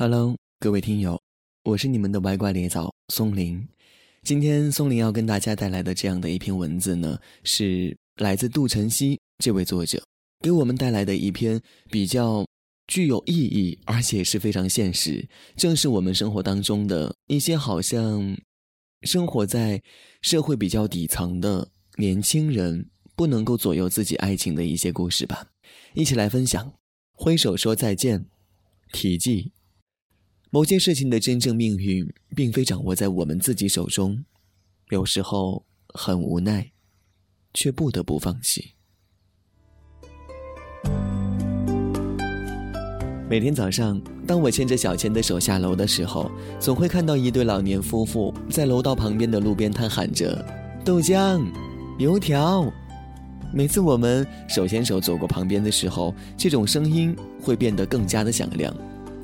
Hello，各位听友，我是你们的歪瓜裂枣松林。今天松林要跟大家带来的这样的一篇文字呢，是来自杜晨曦这位作者给我们带来的一篇比较具有意义，而且是非常现实，正是我们生活当中的一些好像生活在社会比较底层的年轻人不能够左右自己爱情的一些故事吧。一起来分享，挥手说再见，题记。某件事情的真正命运，并非掌握在我们自己手中，有时候很无奈，却不得不放弃。每天早上，当我牵着小千的手下楼的时候，总会看到一对老年夫妇在楼道旁边的路边摊喊着“豆浆、油条”。每次我们手牵手走过旁边的时候，这种声音会变得更加的响亮。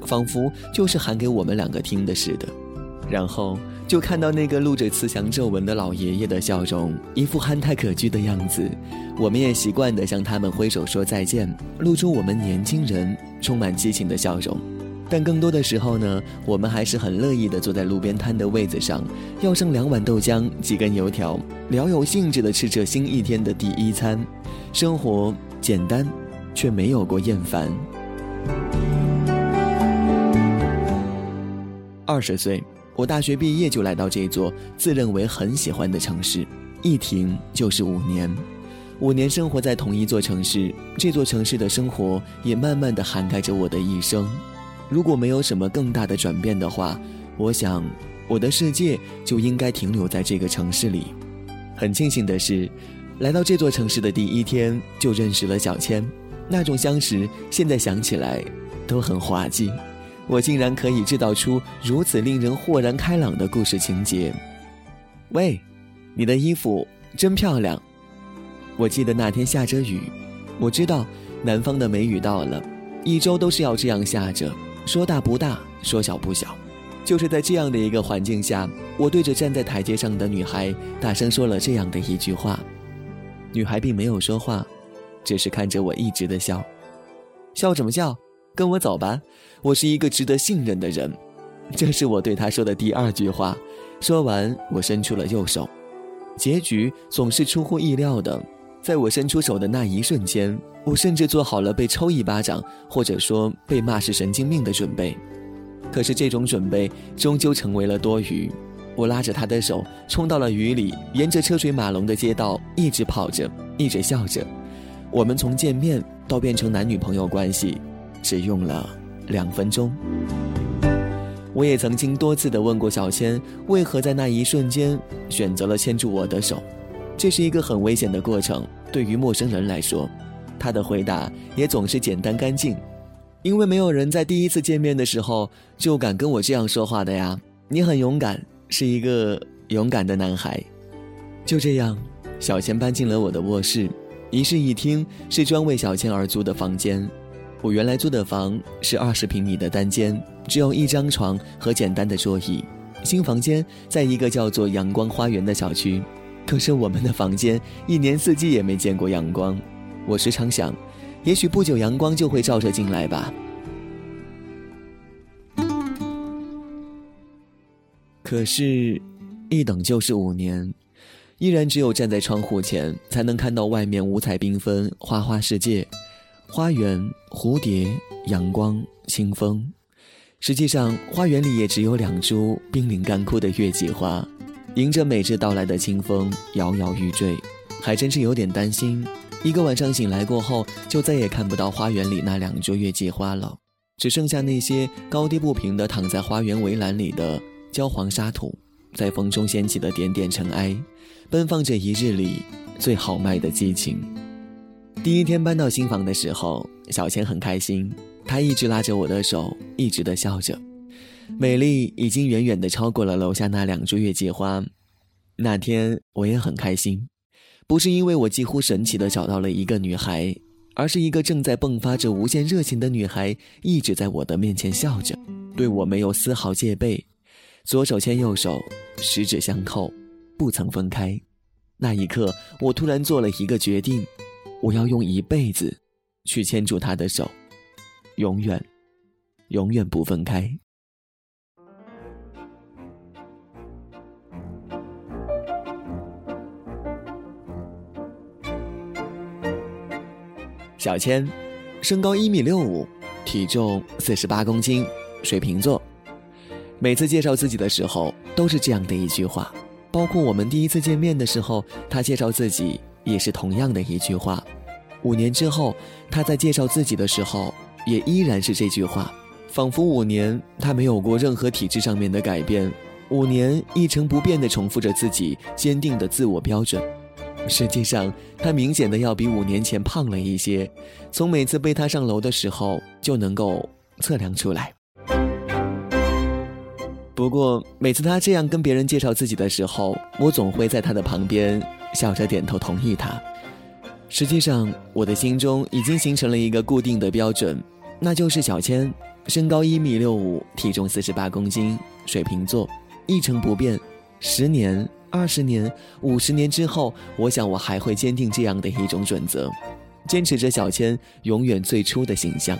仿佛就是喊给我们两个听的似的，然后就看到那个露着慈祥皱纹的老爷爷的笑容，一副憨态可掬的样子。我们也习惯地向他们挥手说再见，露出我们年轻人充满激情的笑容。但更多的时候呢，我们还是很乐意地坐在路边摊的位子上，要上两碗豆浆、几根油条，聊有兴致地吃着新一天的第一餐。生活简单，却没有过厌烦。二十岁，我大学毕业就来到这座自认为很喜欢的城市，一停就是五年。五年生活在同一座城市，这座城市的生活也慢慢的涵盖着我的一生。如果没有什么更大的转变的话，我想我的世界就应该停留在这个城市里。很庆幸的是，来到这座城市的第一天就认识了小千，那种相识现在想起来都很滑稽。我竟然可以制造出如此令人豁然开朗的故事情节。喂，你的衣服真漂亮。我记得那天下着雨，我知道南方的梅雨到了，一周都是要这样下着，说大不大，说小不小。就是在这样的一个环境下，我对着站在台阶上的女孩大声说了这样的一句话。女孩并没有说话，只是看着我一直的笑。笑什么笑？跟我走吧，我是一个值得信任的人。这是我对他说的第二句话。说完，我伸出了右手。结局总是出乎意料的，在我伸出手的那一瞬间，我甚至做好了被抽一巴掌，或者说被骂是神经病的准备。可是这种准备终究成为了多余。我拉着他的手，冲到了雨里，沿着车水马龙的街道一直跑着，一直笑着。我们从见面到变成男女朋友关系。只用了两分钟。我也曾经多次的问过小千，为何在那一瞬间选择了牵住我的手？这是一个很危险的过程，对于陌生人来说，他的回答也总是简单干净，因为没有人在第一次见面的时候就敢跟我这样说话的呀。你很勇敢，是一个勇敢的男孩。就这样，小千搬进了我的卧室，一室一厅是专为小千而租的房间。我原来租的房是二十平米的单间，只有一张床和简单的桌椅。新房间在一个叫做阳光花园的小区，可是我们的房间一年四季也没见过阳光。我时常想，也许不久阳光就会照射进来吧。可是，一等就是五年，依然只有站在窗户前，才能看到外面五彩缤纷、花花世界。花园、蝴蝶、阳光、清风，实际上花园里也只有两株濒临干枯的月季花，迎着每日到来的清风摇摇欲坠，还真是有点担心。一个晚上醒来过后，就再也看不到花园里那两株月季花了，只剩下那些高低不平的躺在花园围栏里的焦黄沙土，在风中掀起的点点尘埃，奔放着一日里最豪迈的激情。第一天搬到新房的时候，小千很开心，她一直拉着我的手，一直的笑着。美丽已经远远的超过了楼下那两株月季花。那天我也很开心，不是因为我几乎神奇的找到了一个女孩，而是一个正在迸发着无限热情的女孩，一直在我的面前笑着，对我没有丝毫戒备，左手牵右手，十指相扣，不曾分开。那一刻，我突然做了一个决定。我要用一辈子去牵住他的手永远永远不分开。小千身高一米六五体重四十八公斤水瓶座。每次介绍自己的时候都是这样的一句话包括我们第一次见面的时候他介绍自己也是同样的一句话。五年之后，他在介绍自己的时候也依然是这句话，仿佛五年他没有过任何体质上面的改变，五年一成不变地重复着自己坚定的自我标准。实际上，他明显的要比五年前胖了一些，从每次背他上楼的时候就能够测量出来。不过，每次他这样跟别人介绍自己的时候，我总会在他的旁边笑着点头同意他。实际上，我的心中已经形成了一个固定的标准，那就是小千，身高一米六五，体重四十八公斤，水瓶座，一成不变。十年、二十年、五十年之后，我想我还会坚定这样的一种准则，坚持着小千永远最初的形象。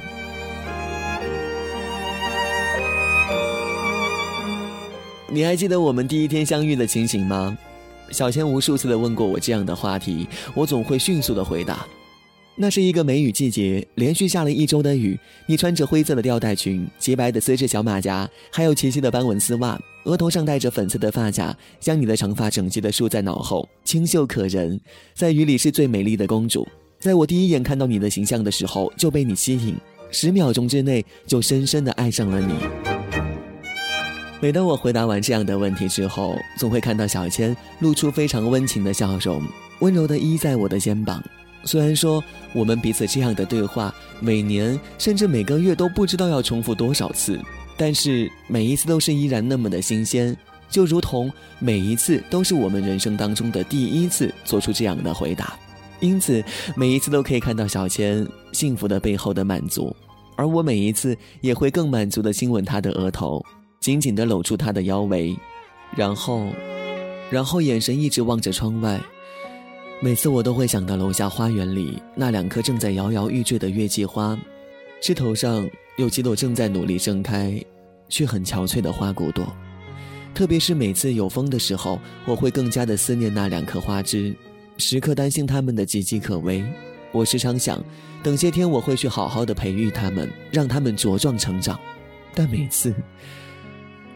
你还记得我们第一天相遇的情形吗？小千无数次的问过我这样的话题，我总会迅速的回答。那是一个梅雨季节，连续下了一周的雨。你穿着灰色的吊带裙，洁白的丝质小马甲，还有齐齐的斑纹丝袜，额头上戴着粉色的发卡，将你的长发整齐的梳在脑后，清秀可人，在雨里是最美丽的公主。在我第一眼看到你的形象的时候，就被你吸引，十秒钟之内就深深的爱上了你。每当我回答完这样的问题之后，总会看到小千露出非常温情的笑容，温柔的依在我的肩膀。虽然说我们彼此这样的对话，每年甚至每个月都不知道要重复多少次，但是每一次都是依然那么的新鲜，就如同每一次都是我们人生当中的第一次做出这样的回答。因此，每一次都可以看到小千幸福的背后的满足，而我每一次也会更满足的亲吻她的额头。紧紧地搂住他的腰围，然后，然后眼神一直望着窗外。每次我都会想到楼下花园里那两棵正在摇摇欲坠的月季花，枝头上有几朵正在努力盛开，却很憔悴的花骨朵。特别是每次有风的时候，我会更加的思念那两颗花枝，时刻担心它们的岌岌可危。我时常想，等些天我会去好好的培育它们，让它们茁壮成长。但每次。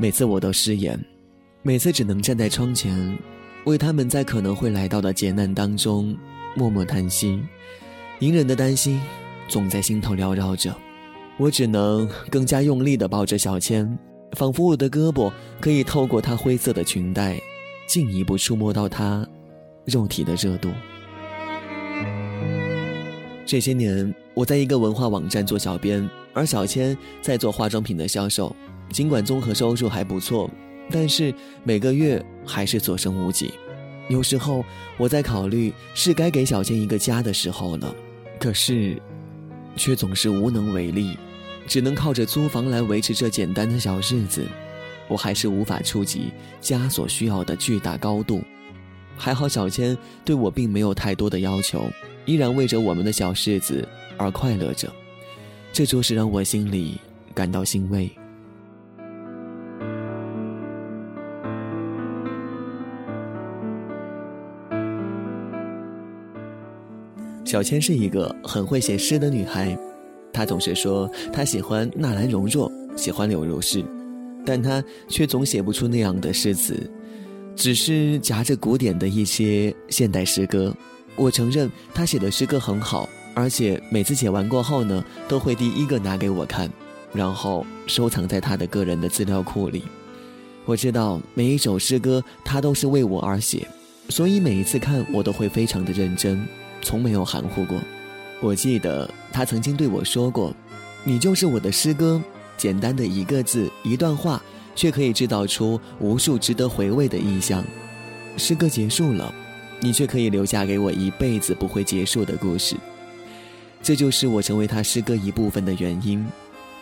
每次我都失言，每次只能站在窗前，为他们在可能会来到的劫难当中默默叹息，隐忍的担心总在心头缭绕着。我只能更加用力地抱着小千，仿佛我的胳膊可以透过她灰色的裙带，进一步触摸到她肉体的热度。这些年，我在一个文化网站做小编，而小千在做化妆品的销售。尽管综合收入还不错，但是每个月还是所剩无几。有时候我在考虑是该给小千一个家的时候了，可是，却总是无能为力，只能靠着租房来维持这简单的小日子。我还是无法触及家所需要的巨大高度。还好小千对我并没有太多的要求，依然为着我们的小日子而快乐着，这着实让我心里感到欣慰。小千是一个很会写诗的女孩，她总是说她喜欢纳兰容若，喜欢柳如是，但她却总写不出那样的诗词，只是夹着古典的一些现代诗歌。我承认她写的诗歌很好，而且每次写完过后呢，都会第一个拿给我看，然后收藏在她的个人的资料库里。我知道每一首诗歌她都是为我而写，所以每一次看我都会非常的认真。从没有含糊过。我记得他曾经对我说过：“你就是我的诗歌，简单的一个字、一段话，却可以制造出无数值得回味的意象。诗歌结束了，你却可以留下给我一辈子不会结束的故事。这就是我成为他诗歌一部分的原因。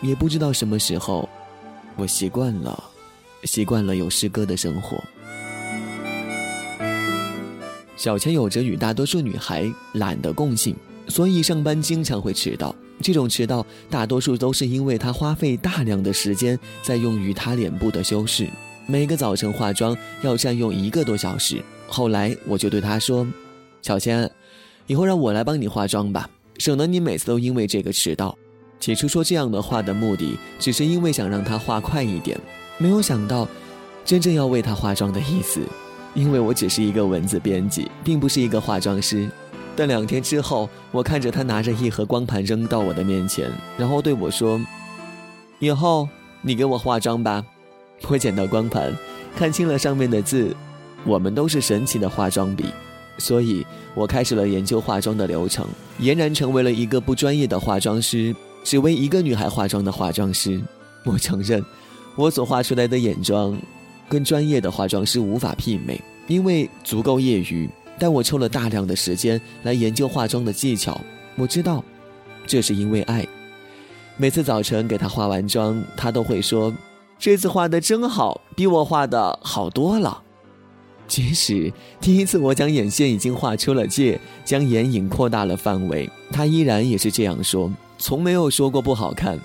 也不知道什么时候，我习惯了，习惯了有诗歌的生活。”小千有着与大多数女孩懒的共性，所以上班经常会迟到。这种迟到大多数都是因为她花费大量的时间在用于她脸部的修饰，每个早晨化妆要占用一个多小时。后来我就对她说：“小千，以后让我来帮你化妆吧，省得你每次都因为这个迟到。起初说这样的话的目的，只是因为想让她化快一点，没有想到，真正要为她化妆的意思。因为我只是一个文字编辑，并不是一个化妆师。但两天之后，我看着他拿着一盒光盘扔到我的面前，然后对我说：“以后你给我化妆吧。”我捡到光盘，看清了上面的字：“我们都是神奇的化妆笔。”所以，我开始了研究化妆的流程，俨然成为了一个不专业的化妆师。只为一个女孩化妆的化妆师，我承认，我所画出来的眼妆，跟专业的化妆师无法媲美，因为足够业余。但我抽了大量的时间来研究化妆的技巧。我知道，这是因为爱。每次早晨给她化完妆，她都会说：“这次画的真好，比我画的好多了。”即使第一次我将眼线已经画出了界，将眼影扩大了范围，她依然也是这样说。从没有说过不好看。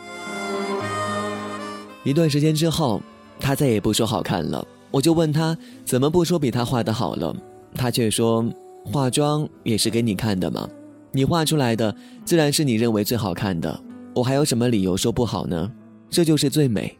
一段时间之后，他再也不说好看了。我就问他怎么不说比他画的好了，他却说：“化妆也是给你看的嘛，你画出来的自然是你认为最好看的。我还有什么理由说不好呢？这就是最美。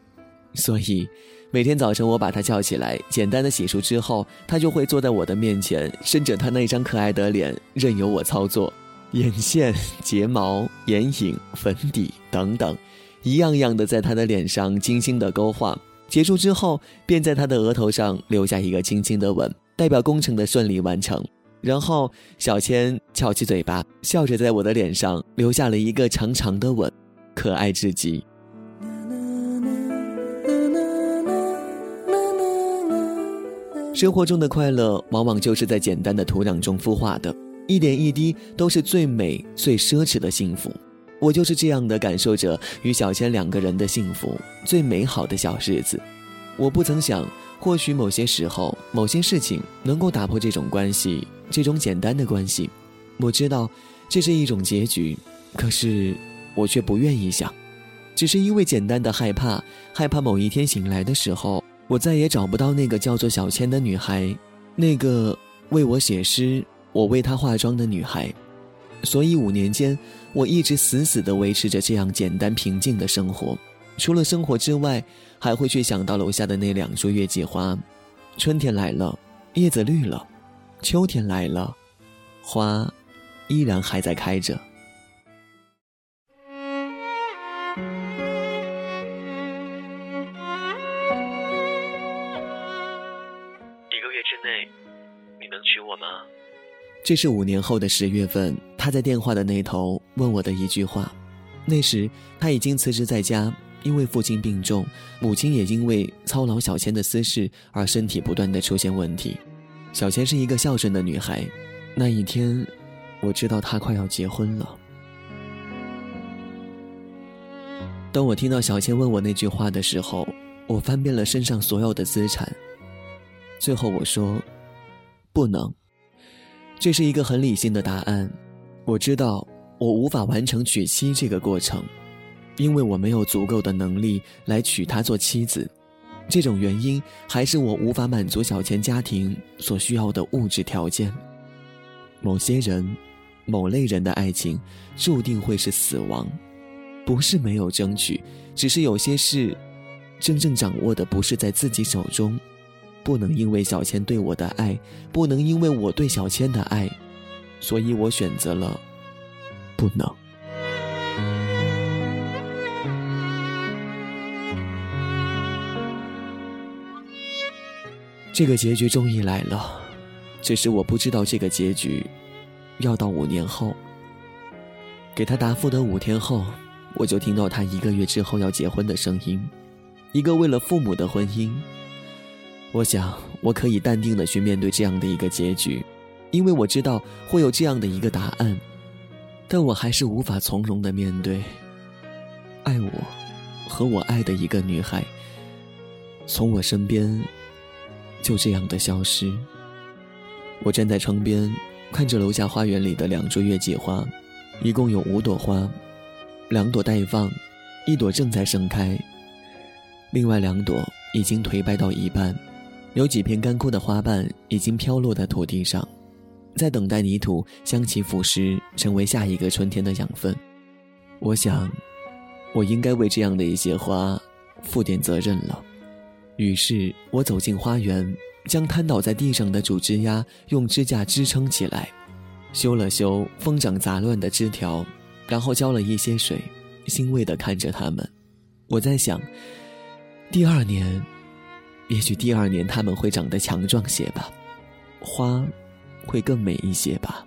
所以，每天早晨我把他叫起来，简单的洗漱之后，他就会坐在我的面前，伸着他那张可爱的脸，任由我操作。”眼线、睫毛、眼影、粉底等等，一样样的在他的脸上精心的勾画。结束之后，便在他的额头上留下一个轻轻的吻，代表工程的顺利完成。然后，小千翘起嘴巴，笑着在我的脸上留下了一个长长的吻，可爱至极。生活中的快乐，往往就是在简单的土壤中孵化的。一点一滴都是最美、最奢侈的幸福。我就是这样的感受着与小千两个人的幸福，最美好的小日子。我不曾想，或许某些时候、某些事情能够打破这种关系，这种简单的关系。我知道这是一种结局，可是我却不愿意想，只是因为简单的害怕，害怕某一天醒来的时候，我再也找不到那个叫做小千的女孩，那个为我写诗。我为她化妆的女孩，所以五年间，我一直死死地维持着这样简单平静的生活。除了生活之外，还会去想到楼下的那两株月季花。春天来了，叶子绿了；秋天来了，花依然还在开着。这是五年后的十月份，他在电话的那头问我的一句话。那时他已经辞职在家，因为父亲病重，母亲也因为操劳小千的私事而身体不断的出现问题。小千是一个孝顺的女孩。那一天，我知道她快要结婚了。当我听到小千问我那句话的时候，我翻遍了身上所有的资产，最后我说：“不能。”这是一个很理性的答案，我知道我无法完成娶妻这个过程，因为我没有足够的能力来娶她做妻子。这种原因还是我无法满足小钱家庭所需要的物质条件。某些人，某类人的爱情注定会是死亡，不是没有争取，只是有些事，真正掌握的不是在自己手中。不能因为小千对我的爱，不能因为我对小千的爱，所以我选择了不能。这个结局终于来了，只是我不知道这个结局要到五年后。给他答复的五天后，我就听到他一个月之后要结婚的声音，一个为了父母的婚姻。我想，我可以淡定的去面对这样的一个结局，因为我知道会有这样的一个答案，但我还是无法从容的面对，爱我，和我爱的一个女孩，从我身边就这样的消失。我站在窗边，看着楼下花园里的两株月季花，一共有五朵花，两朵待放，一朵正在盛开，另外两朵已经颓败到一半。有几片干枯的花瓣已经飘落在土地上，在等待泥土将其腐蚀，成为下一个春天的养分。我想，我应该为这样的一些花负点责任了。于是我走进花园，将瘫倒在地上的主枝丫用支架支撑起来，修了修疯长杂乱的枝条，然后浇了一些水，欣慰地看着它们。我在想，第二年，也许第二年他们会长得强壮些吧，花会更美一些吧。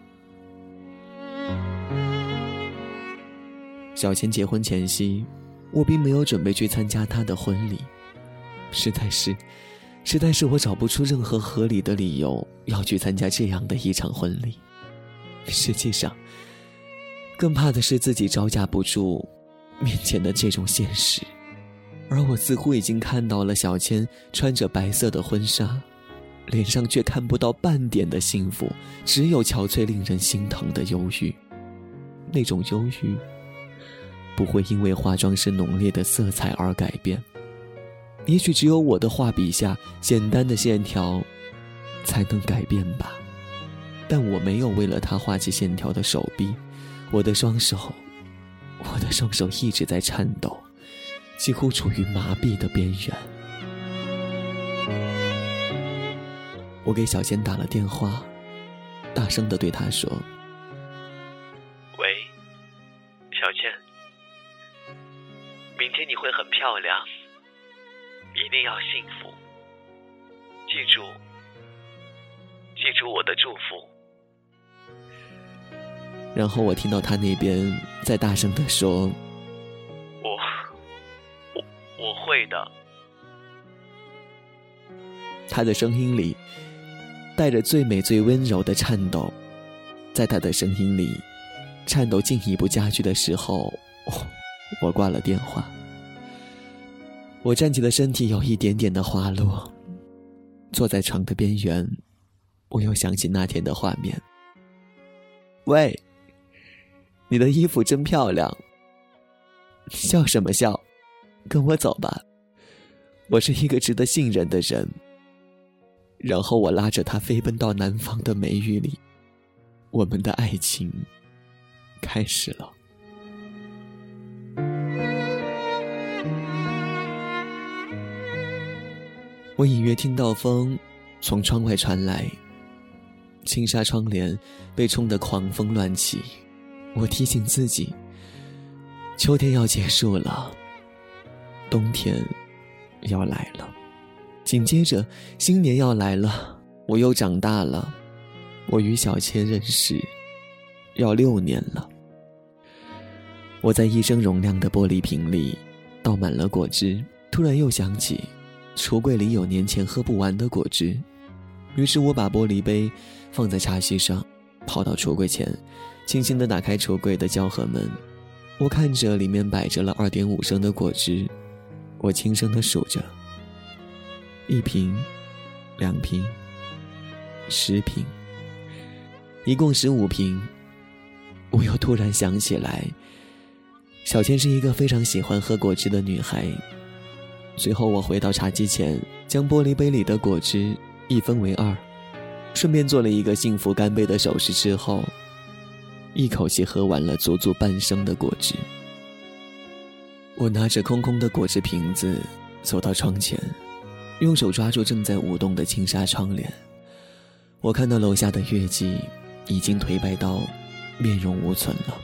小千结婚前夕，我并没有准备去参加她的婚礼。实在是，实在是我找不出任何合理的理由要去参加这样的一场婚礼。实际上，更怕的是自己招架不住面前的这种现实，而我似乎已经看到了小千穿着白色的婚纱，脸上却看不到半点的幸福，只有憔悴、令人心疼的忧郁。那种忧郁，不会因为化妆师浓烈的色彩而改变。也许只有我的画笔下简单的线条，才能改变吧。但我没有为了他画起线条的手臂，我的双手，我的双手一直在颤抖，几乎处于麻痹的边缘。我给小倩打了电话，大声的对他说：“喂，小倩，明天你会很漂亮。”一定要幸福，记住，记住我的祝福。然后我听到他那边在大声的说：“的。”他的声音里带着最美最温柔的颤抖，在他的声音里，颤抖进一步加剧的时候，我挂了电话。我站起的身体有一点点的滑落，坐在床的边缘，我又想起那天的画面。喂，你的衣服真漂亮。笑什么笑？跟我走吧，我是一个值得信任的人。然后我拉着他飞奔到南方的梅雨里，我们的爱情开始了。我隐约听到风从窗外传来，轻纱窗帘被冲得狂风乱起。我提醒自己，秋天要结束了，冬天要来了，紧接着新年要来了。我又长大了，我与小千认识要六年了。我在一升容量的玻璃瓶里倒满了果汁，突然又想起。橱柜里有年前喝不完的果汁，于是我把玻璃杯放在茶几上，跑到橱柜前，轻轻地打开橱柜的胶盒门。我看着里面摆着了二点五升的果汁，我轻声的数着：一瓶，两瓶，十瓶，一共十五瓶。我又突然想起来，小千是一个非常喜欢喝果汁的女孩。随后，我回到茶几前，将玻璃杯里的果汁一分为二，顺便做了一个幸福干杯的手势。之后，一口气喝完了足足半升的果汁。我拿着空空的果汁瓶子走到窗前，用手抓住正在舞动的轻纱窗帘。我看到楼下的月季已经颓败到面容无存了，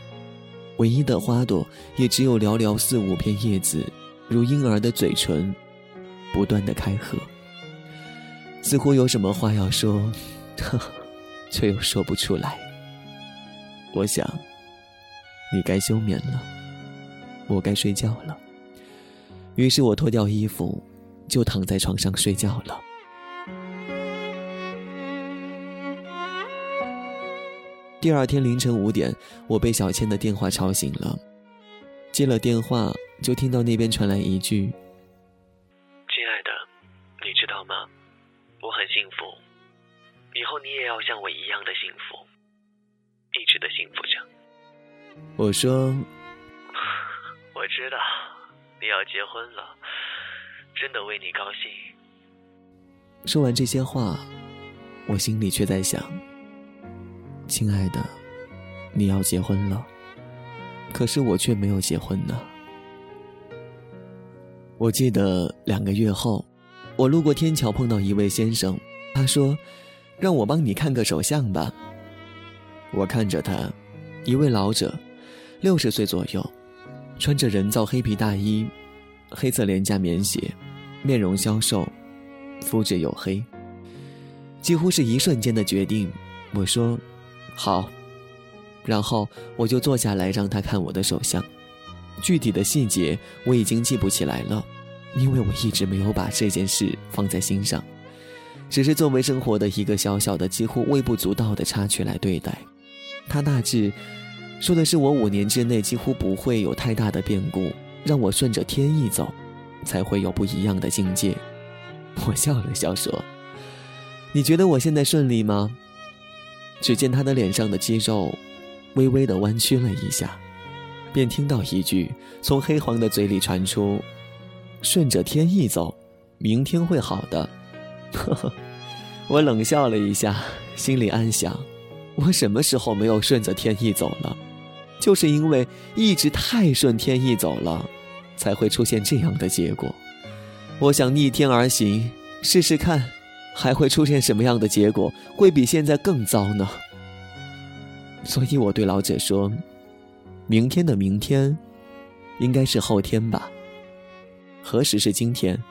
唯一的花朵也只有寥寥四五片叶子。如婴儿的嘴唇，不断的开合，似乎有什么话要说，呵却又说不出来。我想，你该休眠了，我该睡觉了。于是我脱掉衣服，就躺在床上睡觉了。第二天凌晨五点，我被小倩的电话吵醒了，接了电话。就听到那边传来一句：“亲爱的，你知道吗？我很幸福，以后你也要像我一样的幸福，一直的幸福着。”我说：“我知道你要结婚了，真的为你高兴。”说完这些话，我心里却在想：亲爱的，你要结婚了，可是我却没有结婚呢。我记得两个月后，我路过天桥碰到一位先生，他说：“让我帮你看个手相吧。”我看着他，一位老者，六十岁左右，穿着人造黑皮大衣，黑色廉价棉鞋，面容消瘦，肤质黝黑。几乎是一瞬间的决定，我说：“好。”然后我就坐下来让他看我的手相。具体的细节我已经记不起来了，因为我一直没有把这件事放在心上，只是作为生活的一个小小的、几乎微不足道的插曲来对待。他大致说的是我五年之内几乎不会有太大的变故，让我顺着天意走，才会有不一样的境界。我笑了笑说：“你觉得我现在顺利吗？”只见他的脸上的肌肉微微的弯曲了一下。便听到一句从黑黄的嘴里传出：“顺着天意走，明天会好的。”呵呵，我冷笑了一下，心里暗想：我什么时候没有顺着天意走了？就是因为一直太顺天意走了，才会出现这样的结果。我想逆天而行，试试看，还会出现什么样的结果？会比现在更糟呢？所以我对老者说。明天的明天，应该是后天吧？何时是今天？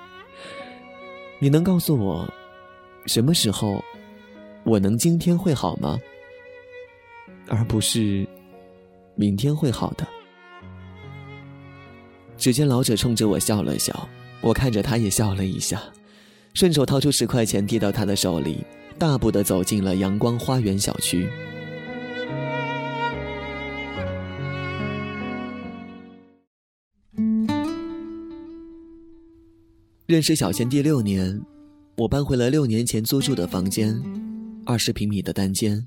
你能告诉我，什么时候我能今天会好吗？而不是明天会好的。只见老者冲着我笑了笑，我看着他也笑了一下，顺手掏出十块钱递到他的手里，大步的走进了阳光花园小区。认识小贤第六年，我搬回了六年前租住的房间，二十平米的单间，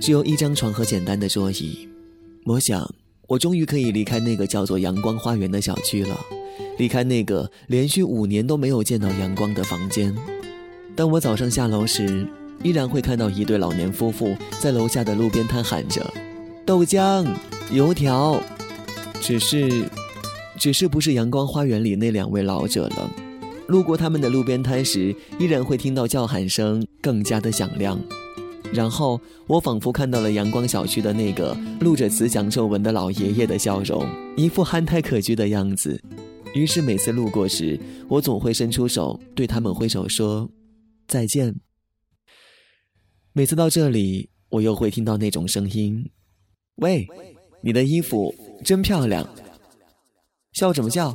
只有一张床和简单的桌椅。我想，我终于可以离开那个叫做阳光花园的小区了，离开那个连续五年都没有见到阳光的房间。当我早上下楼时，依然会看到一对老年夫妇在楼下的路边摊喊着：“豆浆、油条。”只是，只是不是阳光花园里那两位老者了。路过他们的路边摊时，依然会听到叫喊声更加的响亮。然后我仿佛看到了阳光小区的那个露着慈祥皱纹的老爷爷的笑容，一副憨态可掬的样子。于是每次路过时，我总会伸出手对他们挥手说再见。每次到这里，我又会听到那种声音：“喂，你的衣服真漂亮。”笑什么笑？